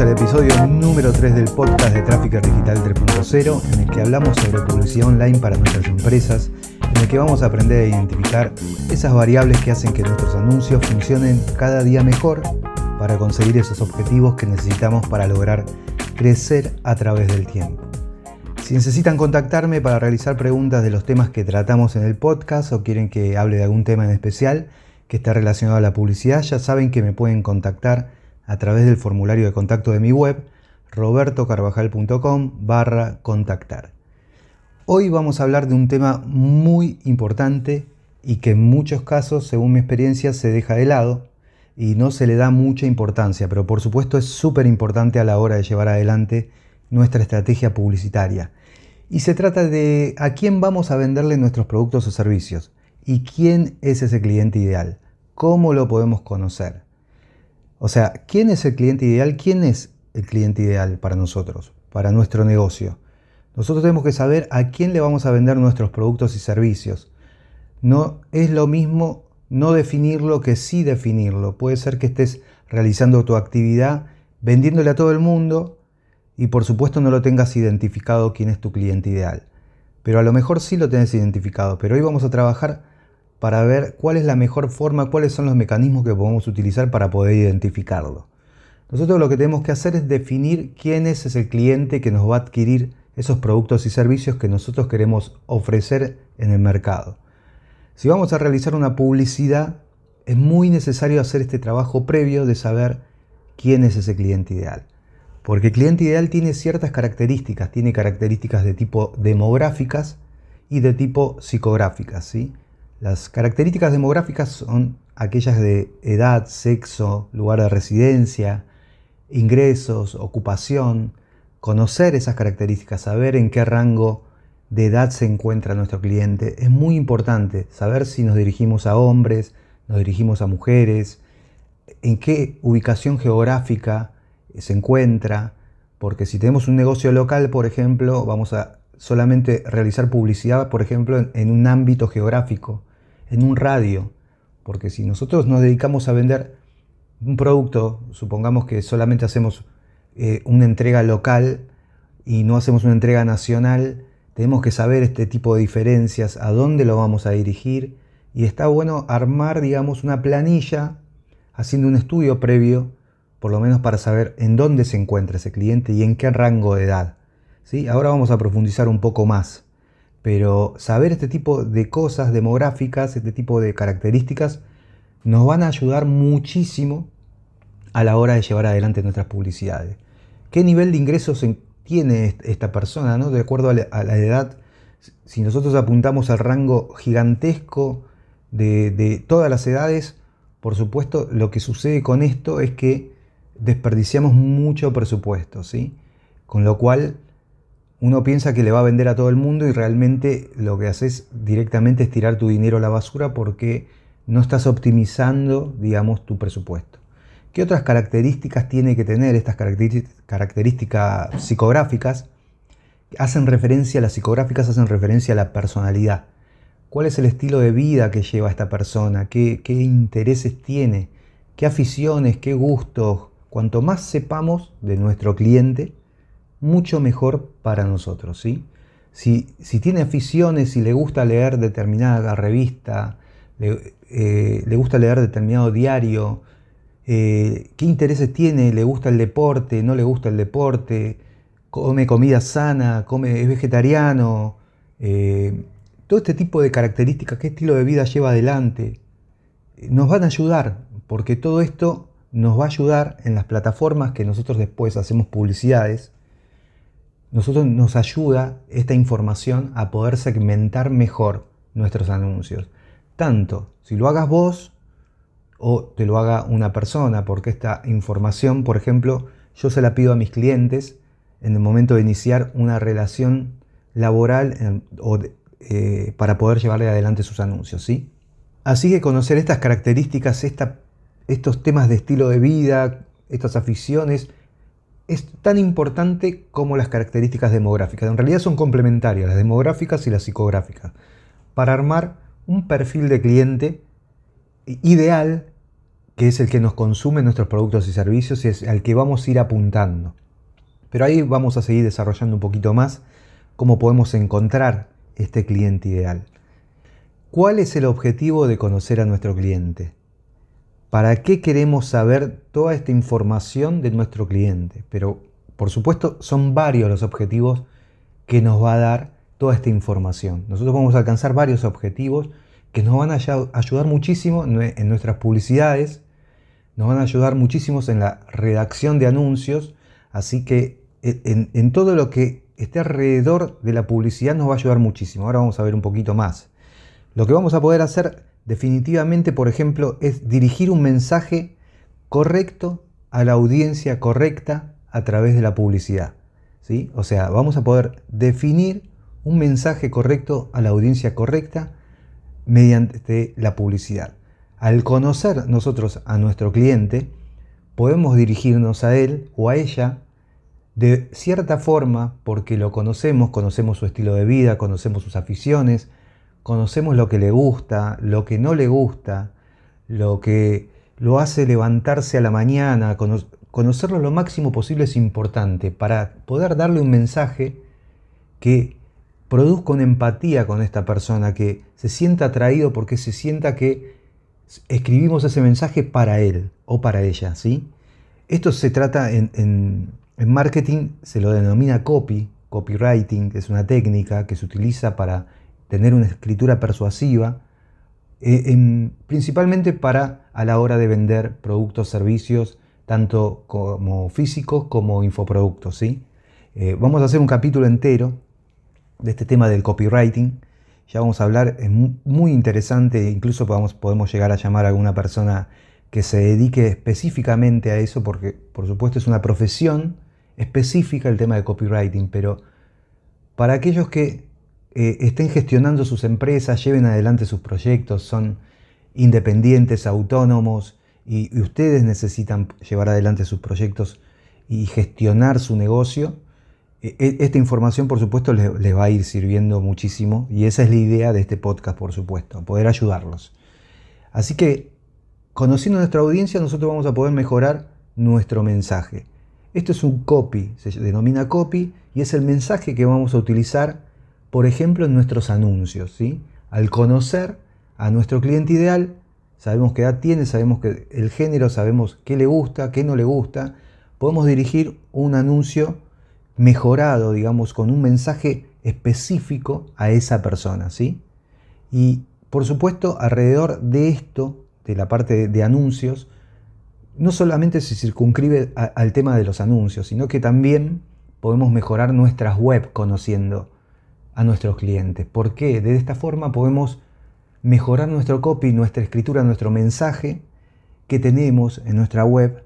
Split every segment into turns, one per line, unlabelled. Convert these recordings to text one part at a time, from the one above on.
Bienvenidos al episodio número 3 del podcast de Tráfico Digital 3.0, en el que hablamos sobre publicidad online para nuestras empresas, en el que vamos a aprender a identificar esas variables que hacen que nuestros anuncios funcionen cada día mejor para conseguir esos objetivos que necesitamos para lograr crecer a través del tiempo. Si necesitan contactarme para realizar preguntas de los temas que tratamos en el podcast o quieren que hable de algún tema en especial que esté relacionado a la publicidad, ya saben que me pueden contactar a través del formulario de contacto de mi web robertocarvajal.com barra contactar. Hoy vamos a hablar de un tema muy importante y que en muchos casos, según mi experiencia, se deja de lado y no se le da mucha importancia, pero por supuesto es súper importante a la hora de llevar adelante nuestra estrategia publicitaria. Y se trata de a quién vamos a venderle nuestros productos o servicios y quién es ese cliente ideal, cómo lo podemos conocer. O sea, ¿quién es el cliente ideal? ¿Quién es el cliente ideal para nosotros, para nuestro negocio? Nosotros tenemos que saber a quién le vamos a vender nuestros productos y servicios. No es lo mismo no definirlo que sí definirlo. Puede ser que estés realizando tu actividad vendiéndole a todo el mundo y por supuesto no lo tengas identificado quién es tu cliente ideal. Pero a lo mejor sí lo tenés identificado. Pero hoy vamos a trabajar para ver cuál es la mejor forma, cuáles son los mecanismos que podemos utilizar para poder identificarlo. Nosotros lo que tenemos que hacer es definir quién es ese cliente que nos va a adquirir esos productos y servicios que nosotros queremos ofrecer en el mercado. Si vamos a realizar una publicidad, es muy necesario hacer este trabajo previo de saber quién es ese cliente ideal. Porque el cliente ideal tiene ciertas características, tiene características de tipo demográficas y de tipo psicográficas. ¿sí? Las características demográficas son aquellas de edad, sexo, lugar de residencia, ingresos, ocupación, conocer esas características, saber en qué rango de edad se encuentra nuestro cliente. Es muy importante saber si nos dirigimos a hombres, nos dirigimos a mujeres, en qué ubicación geográfica se encuentra, porque si tenemos un negocio local, por ejemplo, vamos a solamente realizar publicidad, por ejemplo, en, un ámbito geográfico en un radio. Porque si nosotros nos dedicamos a vender un producto, supongamos que solamente hacemos eh, una entrega local y no hacemos una entrega nacional, tenemos que saber este tipo de diferencias, a dónde lo vamos a dirigir y está bueno armar, digamos, una planilla haciendo un estudio previo, por lo menos para saber en dónde se encuentra ese cliente y en qué rango de edad. ¿sí? Ahora vamos a profundizar un poco más. Pero saber este tipo de cosas demográficas, este tipo de características, nos van a ayudar muchísimo a la hora de llevar adelante nuestras publicidades. ¿Qué nivel de ingresos tiene esta persona? ¿no? De acuerdo a la, edad, si nosotros apuntamos al rango gigantesco de, de todas las edades, por supuesto, lo que sucede con esto es que desperdiciamos mucho presupuesto, ¿sí? Con lo cual uno piensa que le va a vender a todo el mundo y realmente lo que haces directamente es tirar tu dinero a la basura porque no estás optimizando, digamos, tu presupuesto. ¿Qué otras características tiene que tener estas características psicográficas? Hacen referencia, las psicográficas hacen referencia a la personalidad. ¿Cuál es el estilo de vida que lleva esta persona? ¿Qué, qué intereses tiene? ¿Qué aficiones? ¿Qué gustos? Cuanto más sepamos de nuestro cliente, mucho mejor para nosotros. ¿sí? Si, si tiene aficiones, si le gusta leer determinada revista, le, eh, gusta leer determinado diario, eh, qué intereses tiene, le gusta el deporte, no le gusta el deporte, come comida sana, come, es vegetariano, eh, todo este tipo de características, qué estilo de vida lleva adelante, nos van a ayudar, porque todo esto nos va a ayudar en las plataformas que nosotros después hacemos publicidades, nosotros nos ayuda esta información a poder segmentar mejor nuestros anuncios. Tanto si lo hagas vos o te lo haga una persona, porque esta información, por ejemplo, yo se la pido a mis clientes en el momento de iniciar una relación laboral o eh, para poder llevarle adelante sus anuncios. ¿sí? Así que conocer estas características, estos temas de estilo de vida, estas aficiones, es tan importante como las características demográficas. En realidad son complementarias, las demográficas y las psicográficas, para armar un perfil de cliente ideal que es el que nos consume nuestros productos y servicios y es al que vamos a ir apuntando. Pero ahí vamos a seguir desarrollando un poquito más cómo podemos encontrar este cliente ideal. ¿Cuál es el objetivo de conocer a nuestro cliente? ¿Para qué queremos saber toda esta información de nuestro cliente? Pero, por supuesto, son varios los objetivos que nos va a dar toda esta información. Nosotros vamos a alcanzar varios objetivos que nos van a ayudar muchísimo en nuestras publicidades, nos van a ayudar muchísimo en la redacción de anuncios, así que en, todo lo que esté alrededor de la publicidad nos va a ayudar muchísimo. Ahora vamos a ver un poquito más. Lo que vamos a poder hacer definitivamente, por ejemplo, es dirigir un mensaje correcto a la audiencia correcta a través de la publicidad. ¿sí? O sea, vamos a poder definir un mensaje correcto a la audiencia correcta mediante la publicidad. Al conocer nosotros a nuestro cliente, podemos dirigirnos a él o a ella de cierta forma porque lo conocemos, conocemos su estilo de vida, conocemos sus aficiones, conocemos lo que le gusta, lo que no le gusta, lo que lo hace levantarse a la mañana, conocerlo lo máximo posible es importante para poder darle un mensaje que produzca una empatía con esta persona, que se sienta atraído porque se sienta que escribimos ese mensaje para él o para ella, ¿sí? Esto se trata en, en, marketing, se lo denomina copy, copywriting, es una técnica que se utiliza para tener una escritura persuasiva, eh, principalmente para a la hora de vender productos, servicios, tanto como físicos como infoproductos, ¿sí? Eh, vamos a hacer un capítulo entero de este tema del copywriting. Ya vamos a hablar, es muy interesante, incluso podemos, podemos llegar a llamar a alguna persona que se dedique específicamente a eso, porque por supuesto es una profesión específica el tema de copywriting, pero para aquellos que eh, estén gestionando sus empresas, lleven adelante sus proyectos, son independientes, autónomos, y, ustedes necesitan llevar adelante sus proyectos y gestionar su negocio, e, e, esta información, por supuesto, les, va a ir sirviendo muchísimo y esa es la idea de este podcast, por supuesto, poder ayudarlos. Así que, conociendo nuestra audiencia, nosotros vamos a poder mejorar nuestro mensaje. Esto es un copy, se denomina copy y es el mensaje que vamos a utilizar, por ejemplo, en nuestros anuncios. ¿sí? Al conocer a nuestro cliente ideal, sabemos qué edad tiene, sabemos el género, sabemos qué le gusta, qué no le gusta, podemos dirigir un anuncio mejorado, digamos, con un mensaje específico a esa persona, ¿sí? Y por supuesto, alrededor de esto, de la parte de, anuncios, no solamente se circunscribe al tema de los anuncios, sino que también podemos mejorar nuestras web conociendo a nuestros clientes. ¿Por qué? De esta forma podemos mejorar nuestro copy, nuestra escritura, nuestro mensaje que tenemos en nuestra web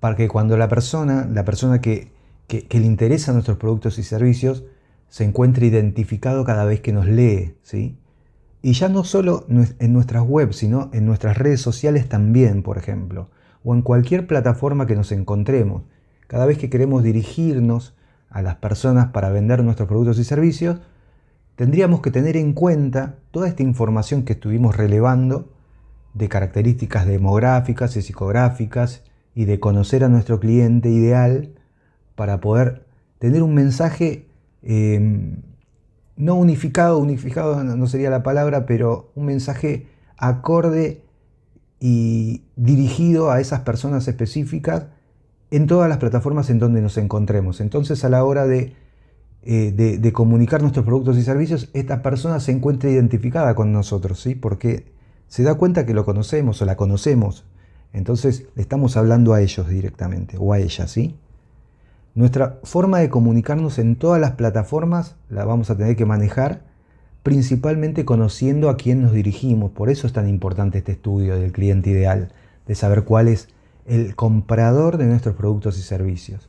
para que cuando la persona, la persona que que, le interesan nuestros productos y servicios se encuentre identificado cada vez que nos lee, ¿sí? Y ya no solo en nuestras webs, sino en nuestras redes sociales también, por ejemplo, o en cualquier plataforma que nos encontremos. Cada vez que queremos dirigirnos a las personas para vender nuestros productos y servicios, tendríamos que tener en cuenta toda esta información que estuvimos relevando de características demográficas y psicográficas y de conocer a nuestro cliente ideal para poder tener un mensaje em, no unificado, unificado no sería la palabra, pero un mensaje acorde y dirigido a esas personas específicas en todas las plataformas en donde nos encontremos. Entonces a la hora de, eh, de, comunicar nuestros productos y servicios, esta persona se encuentra identificada con nosotros, ¿sí? porque se da cuenta que lo conocemos o la conocemos. Entonces le estamos hablando a ellos directamente o a ella, ¿sí? Nuestra forma de comunicarnos en todas las plataformas la vamos a tener que manejar principalmente conociendo a quién nos dirigimos. Por eso es tan importante este estudio del cliente ideal, de saber cuál es el comprador de nuestros productos y servicios.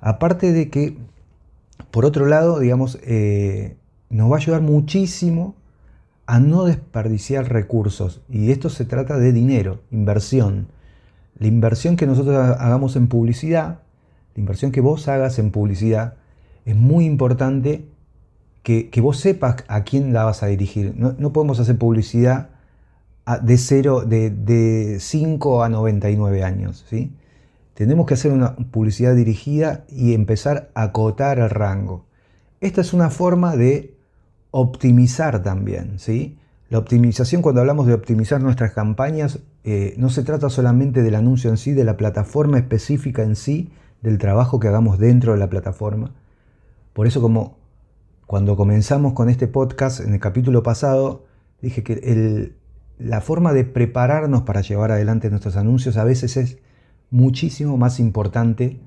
Aparte de que, por otro lado, digamos, eh, nos va a ayudar muchísimo a no desperdiciar recursos. Y esto se trata de dinero, inversión. La inversión que nosotros hagamos en publicidad la inversión que vos hagas en publicidad, es muy importante que, vos sepas a quién la vas a dirigir. No, podemos hacer publicidad de 0, de, de 5 a 99 años. ¿sí? Tenemos que hacer una publicidad dirigida y empezar a acotar el rango. Esta es una forma de optimizar también. ¿sí? La optimización, cuando hablamos de optimizar nuestras campañas, eh, no se trata solamente del anuncio en sí, de la plataforma específica en sí, del trabajo que hagamos dentro de la plataforma. Por eso como cuando comenzamos con este podcast en el capítulo pasado, dije que la forma de prepararnos para llevar adelante nuestros anuncios a veces es muchísimo más importante,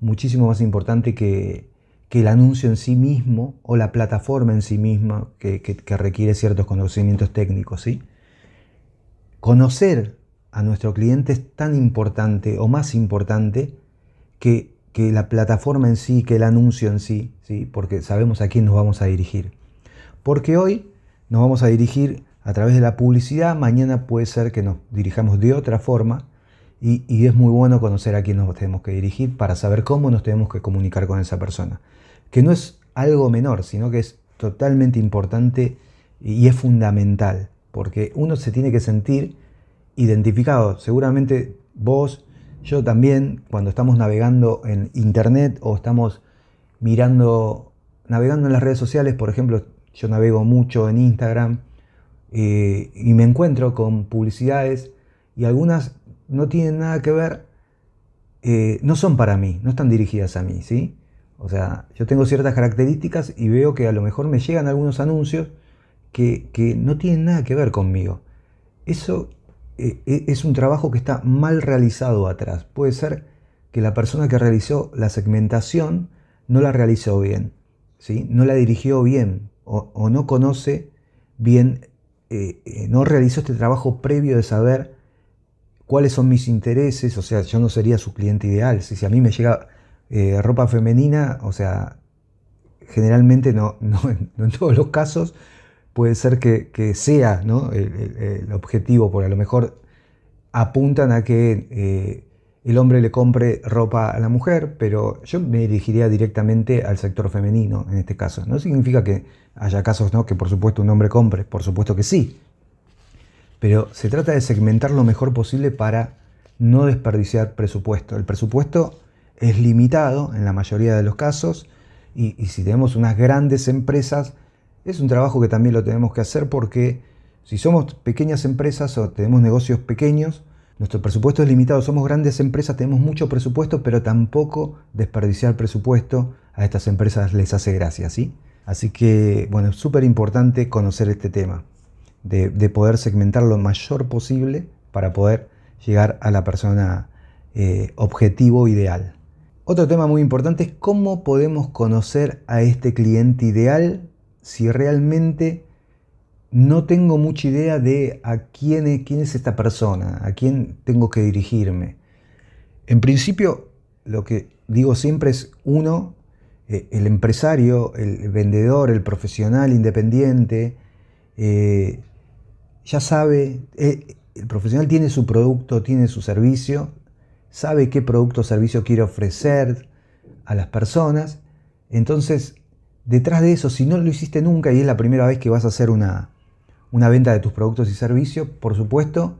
muchísimo más importante que, el anuncio en sí mismo o la plataforma en sí misma que, requiere ciertos conocimientos técnicos. ¿sí? Conocer a nuestro cliente es tan importante o más importante que, que, la plataforma en sí, que el anuncio en sí, ¿sí? porque sabemos a quién nos vamos a dirigir. Porque hoy nos vamos a dirigir a través de la publicidad, mañana puede ser que nos dirijamos de otra forma y, es muy bueno conocer a quién nos tenemos que dirigir para saber cómo nos tenemos que comunicar con esa persona. Que no es algo menor, sino que es totalmente importante y es fundamental, porque uno se tiene que sentir identificado. Seguramente vos, yo también, cuando estamos navegando en internet o estamos mirando, navegando en las redes sociales, por ejemplo, yo navego mucho en Instagram eh, y me encuentro con publicidades y algunas no tienen nada que ver, eh, no son para mí, no están dirigidas a mí, ¿sí? O sea, yo tengo ciertas características y veo que a lo mejor me llegan algunos anuncios que, no tienen nada que ver conmigo. Eso eh, e, es un trabajo que está mal realizado atrás. Puede ser que la persona que realizó la segmentación no la realizó bien, ¿sí? no la dirigió bien o, no conoce bien, eh, no realizó este trabajo previo de saber cuáles son mis intereses, o sea, yo no sería su cliente ideal. Si, a mí me llega eh, ropa femenina, o sea, generalmente no, en todos los casos puede ser que, sea el, objetivo, porque a lo mejor apuntan a que eh, el hombre le compre ropa a la mujer, pero yo me dirigiría directamente al sector femenino en este caso. No significa que haya casos ¿no? que por supuesto un hombre compre, por supuesto que sí, pero se trata de segmentar lo mejor posible para no desperdiciar presupuesto. El presupuesto es limitado en la mayoría de los casos y, si tenemos unas grandes empresas, es un trabajo que también lo tenemos que hacer porque si somos pequeñas empresas o tenemos negocios pequeños, nuestro presupuesto es limitado. Somos grandes empresas, tenemos mucho presupuesto, pero tampoco desperdiciar presupuesto a estas empresas les hace gracia, ¿sí? Así que, bueno, es súper importante conocer este tema de, poder segmentar lo mayor posible para poder llegar a la persona eh, objetivo ideal. Otro tema muy importante es cómo podemos conocer a este cliente ideal si realmente no tengo mucha idea de a quién es, quién es esta persona, a quién tengo que dirigirme. En principio, lo que digo siempre es uno, eh, el empresario, el vendedor, el profesional independiente, eh, ya sabe, eh, el profesional tiene su producto, tiene su servicio, sabe qué producto o servicio quiere ofrecer a las personas. Entonces, detrás de eso, si no lo hiciste nunca y es la primera vez que vas a hacer una, una venta de tus productos y servicios, por supuesto,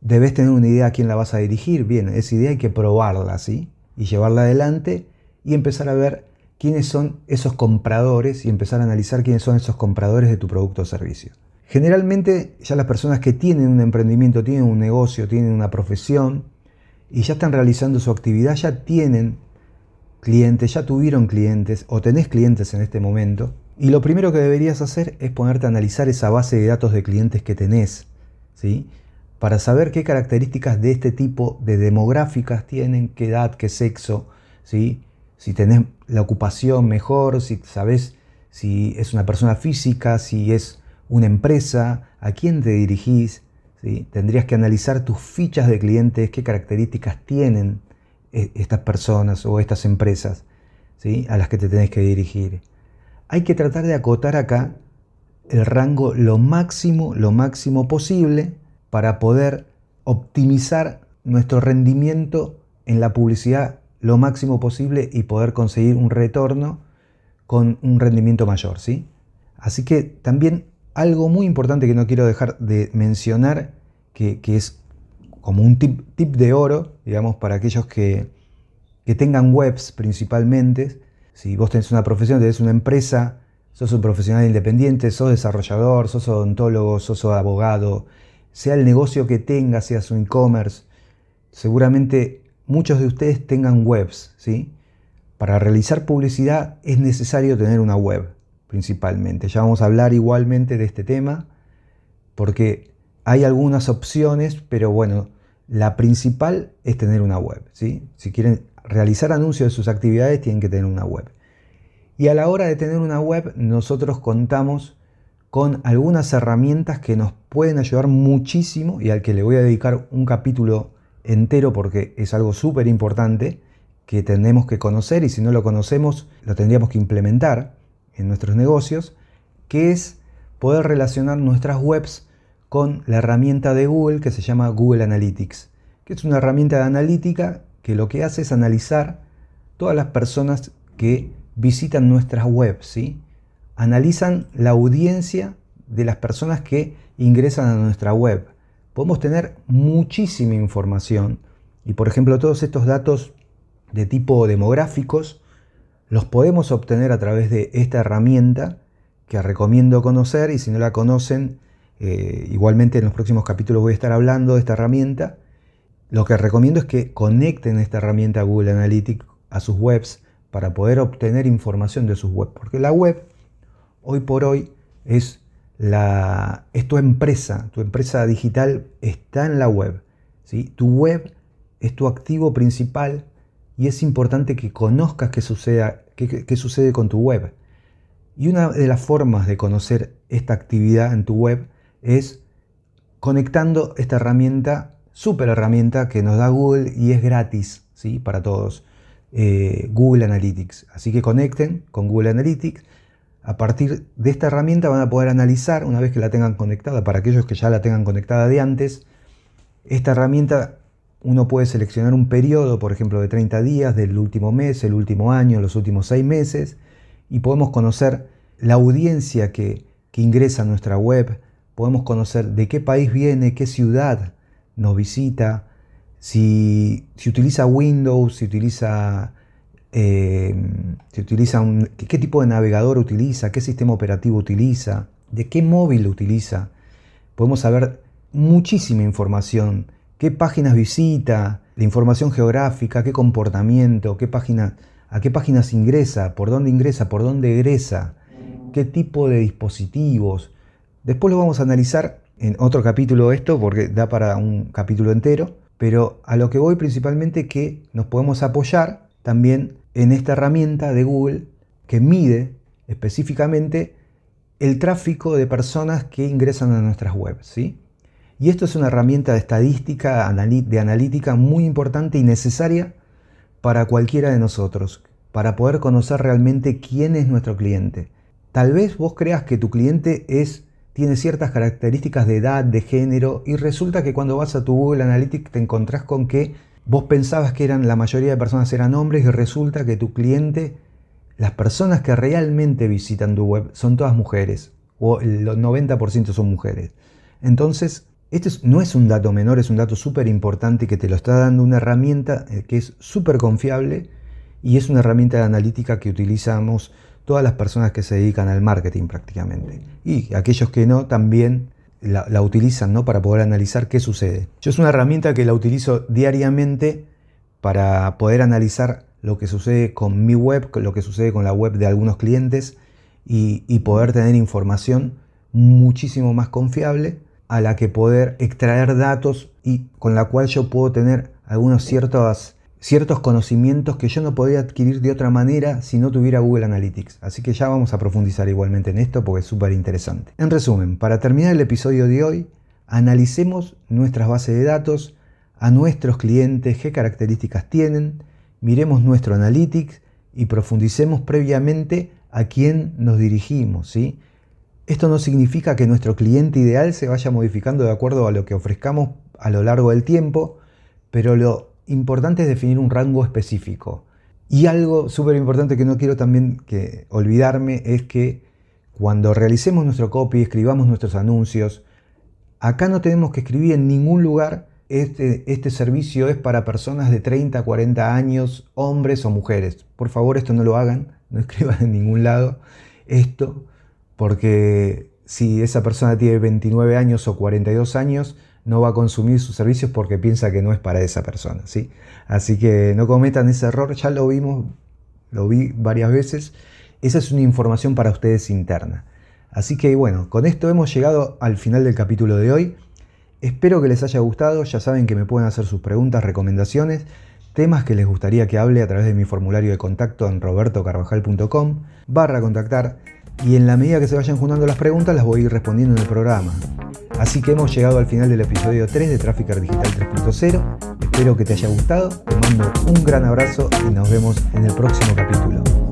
debes tener una idea a quién la vas a dirigir. Bien, esa idea hay que probarla, ¿sí? Y llevarla adelante y empezar a ver quiénes son esos compradores y empezar a analizar quiénes son esos compradores de tu producto o servicio. Generalmente ya las personas que tienen un emprendimiento, tienen un negocio, tienen una profesión y ya están realizando su actividad, ya tienen clientes, ya tuvieron clientes o tenés clientes en este momento. Y lo primero que deberías hacer es ponerte a analizar esa base de datos de clientes que tenés, ¿sí? Para saber qué características de este tipo de demográficas tienen, qué edad, qué sexo, ¿sí? Si tenés la ocupación mejor, si sabés si es una persona física, si es una empresa, a quién te dirigís, ¿sí? tendrías que analizar tus fichas de clientes, qué características tienen eh, estas personas o estas empresas ¿sí? a las que te tenés que dirigir. Hay que tratar de acotar acá el rango lo máximo, lo máximo posible para poder optimizar nuestro rendimiento en la publicidad lo máximo posible y poder conseguir un retorno con un rendimiento mayor, ¿sí? Así que también algo muy importante que no quiero dejar de mencionar que, es como un tip, tip, de oro, digamos, para aquellos que, que tengan webs principalmente. Si vos tenés una profesión, tenés una empresa, sos un profesional independiente, sos desarrollador, sos odontólogo, sos abogado, sea el negocio que tengas, sea su e-commerce, seguramente muchos de ustedes tengan webs, ¿sí? Para realizar publicidad es necesario tener una web, principalmente. Ya vamos a hablar igualmente de este tema, porque hay algunas opciones, pero bueno, la principal es tener una web, ¿sí? Si quieren realizar anuncios de sus actividades, tienen que tener una web. Y a la hora de tener una web, nosotros contamos con algunas herramientas que nos pueden ayudar muchísimo y al que le voy a dedicar un capítulo entero porque es algo súper importante que tenemos que conocer y si no lo conocemos lo tendríamos que implementar en nuestros negocios, que es poder relacionar nuestras webs con la herramienta de Google que se llama Google Analytics, que es una herramienta de analítica que lo que hace es analizar todas las personas que visitan nuestras webs, ¿sí? analizan la audiencia de las personas que ingresan a nuestra web. Podemos tener muchísima información y por ejemplo todos estos datos de tipo demográficos los podemos obtener a través de esta herramienta que recomiendo conocer y si no la conocen, eh, igualmente en los próximos capítulos voy a estar hablando de esta herramienta. Lo que recomiendo es que conecten esta herramienta Google Analytics a sus webs para poder obtener información de sus webs. Porque la web, hoy por hoy, es, la, tu empresa. Tu empresa digital está en la web. ¿sí? Tu web es tu activo principal y es importante que conozcas qué, qué, sucede con tu web. Y una de las formas de conocer esta actividad en tu web es conectando esta herramienta, super herramienta que nos da Google y es gratis ¿sí? para todos. Eh, Google Analytics. Así que conecten con Google Analytics. A partir de esta herramienta van a poder analizar, una vez que la tengan conectada, para aquellos que ya la tengan conectada de antes, esta herramienta uno puede seleccionar un periodo, por ejemplo, de 30 días del último mes, el último año, los últimos 6 meses, y podemos conocer la audiencia que, que ingresa a nuestra web, podemos conocer de qué país viene, qué ciudad nos visita, si, utiliza Windows, si utiliza, eh, utiliza qué tipo de navegador utiliza, qué sistema operativo utiliza, de qué móvil utiliza. Podemos saber muchísima información, qué páginas visita, la información geográfica, qué comportamiento, qué página, a qué páginas ingresa, por dónde ingresa, por dónde egresa, qué tipo de dispositivos. Después lo vamos a analizar en otro capítulo esto, porque da para un capítulo entero pero a lo que voy principalmente que nos podemos apoyar también en esta herramienta de Google que mide específicamente el tráfico de personas que ingresan a nuestras webs. ¿sí? Y esto es una herramienta de estadística, de analítica muy importante y necesaria para cualquiera de nosotros, para poder conocer realmente quién es nuestro cliente. Tal vez vos creas que tu cliente es tiene ciertas características de edad, de género, y resulta que cuando vas a tu Google Analytics te encontrás con que vos pensabas que eran, la mayoría de personas eran hombres y resulta que tu cliente, las personas que realmente visitan tu web son todas mujeres, o el 90% son mujeres. Entonces, esto no es un dato menor, es un dato súper importante que te lo está dando una herramienta eh, que es súper confiable y es una herramienta de analítica que utilizamos todas las personas que se dedican al marketing prácticamente. Y aquellos que no, también la, utilizan ¿no? para poder analizar qué sucede. Yo es una herramienta que la utilizo diariamente para poder analizar lo que sucede con mi web, lo que sucede con la web de algunos clientes y, y poder tener información muchísimo más confiable a la que poder extraer datos y con la cual yo puedo tener algunos ciertos ciertos conocimientos que yo no podría adquirir de otra manera si no tuviera Google Analytics. Así que ya vamos a profundizar igualmente en esto porque es súper interesante. En resumen, para terminar el episodio de hoy, analicemos nuestras bases de datos, a nuestros clientes, qué características tienen, miremos nuestro Analytics y profundicemos previamente a quién nos dirigimos. ¿sí? Esto no significa que nuestro cliente ideal se vaya modificando de acuerdo a lo que ofrezcamos a lo largo del tiempo, pero lo importante es definir un rango específico. Y algo súper importante que no quiero también que olvidarme es que cuando realicemos nuestro copy, escribamos nuestros anuncios, Acá no tenemos que escribir en ningún lugar este, este, servicio es para personas de 30 a 40 años, hombres o mujeres. Por favor, esto no lo hagan, no escriban en ningún lado esto, porque si esa persona tiene 29 años o 42 años, no va a consumir sus servicios porque piensa que no es para esa persona. ¿sí? Así que no cometan ese error, ya lo vimos, lo vi varias veces. Esa es una información para ustedes interna. Así que bueno, con esto hemos llegado al final del capítulo de hoy. Espero que les haya gustado, ya saben que me pueden hacer sus preguntas, recomendaciones, temas que les gustaría que hable a través de mi formulario de contacto en robertocarvajal.com barra contactar y en la medida que se vayan juntando las preguntas las voy a ir respondiendo en el programa. Así que hemos llegado al final del episodio 3 de Trafficker Digital 3.0. Espero que te haya gustado, te mando un gran abrazo y nos vemos en el próximo capítulo.